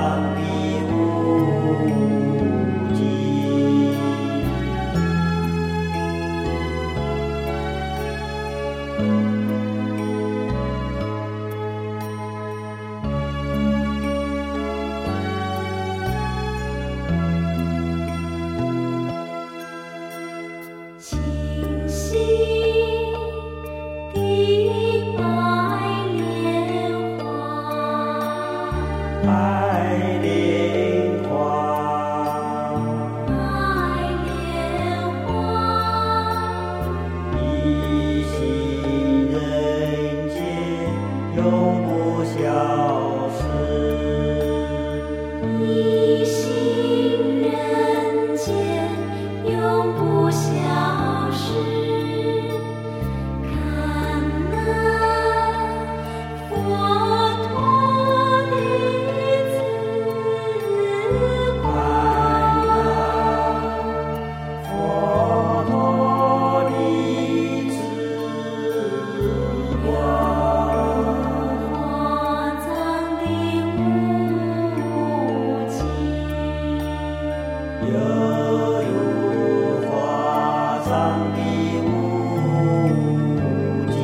藏的无尽。清晰的犹如华藏的无尽。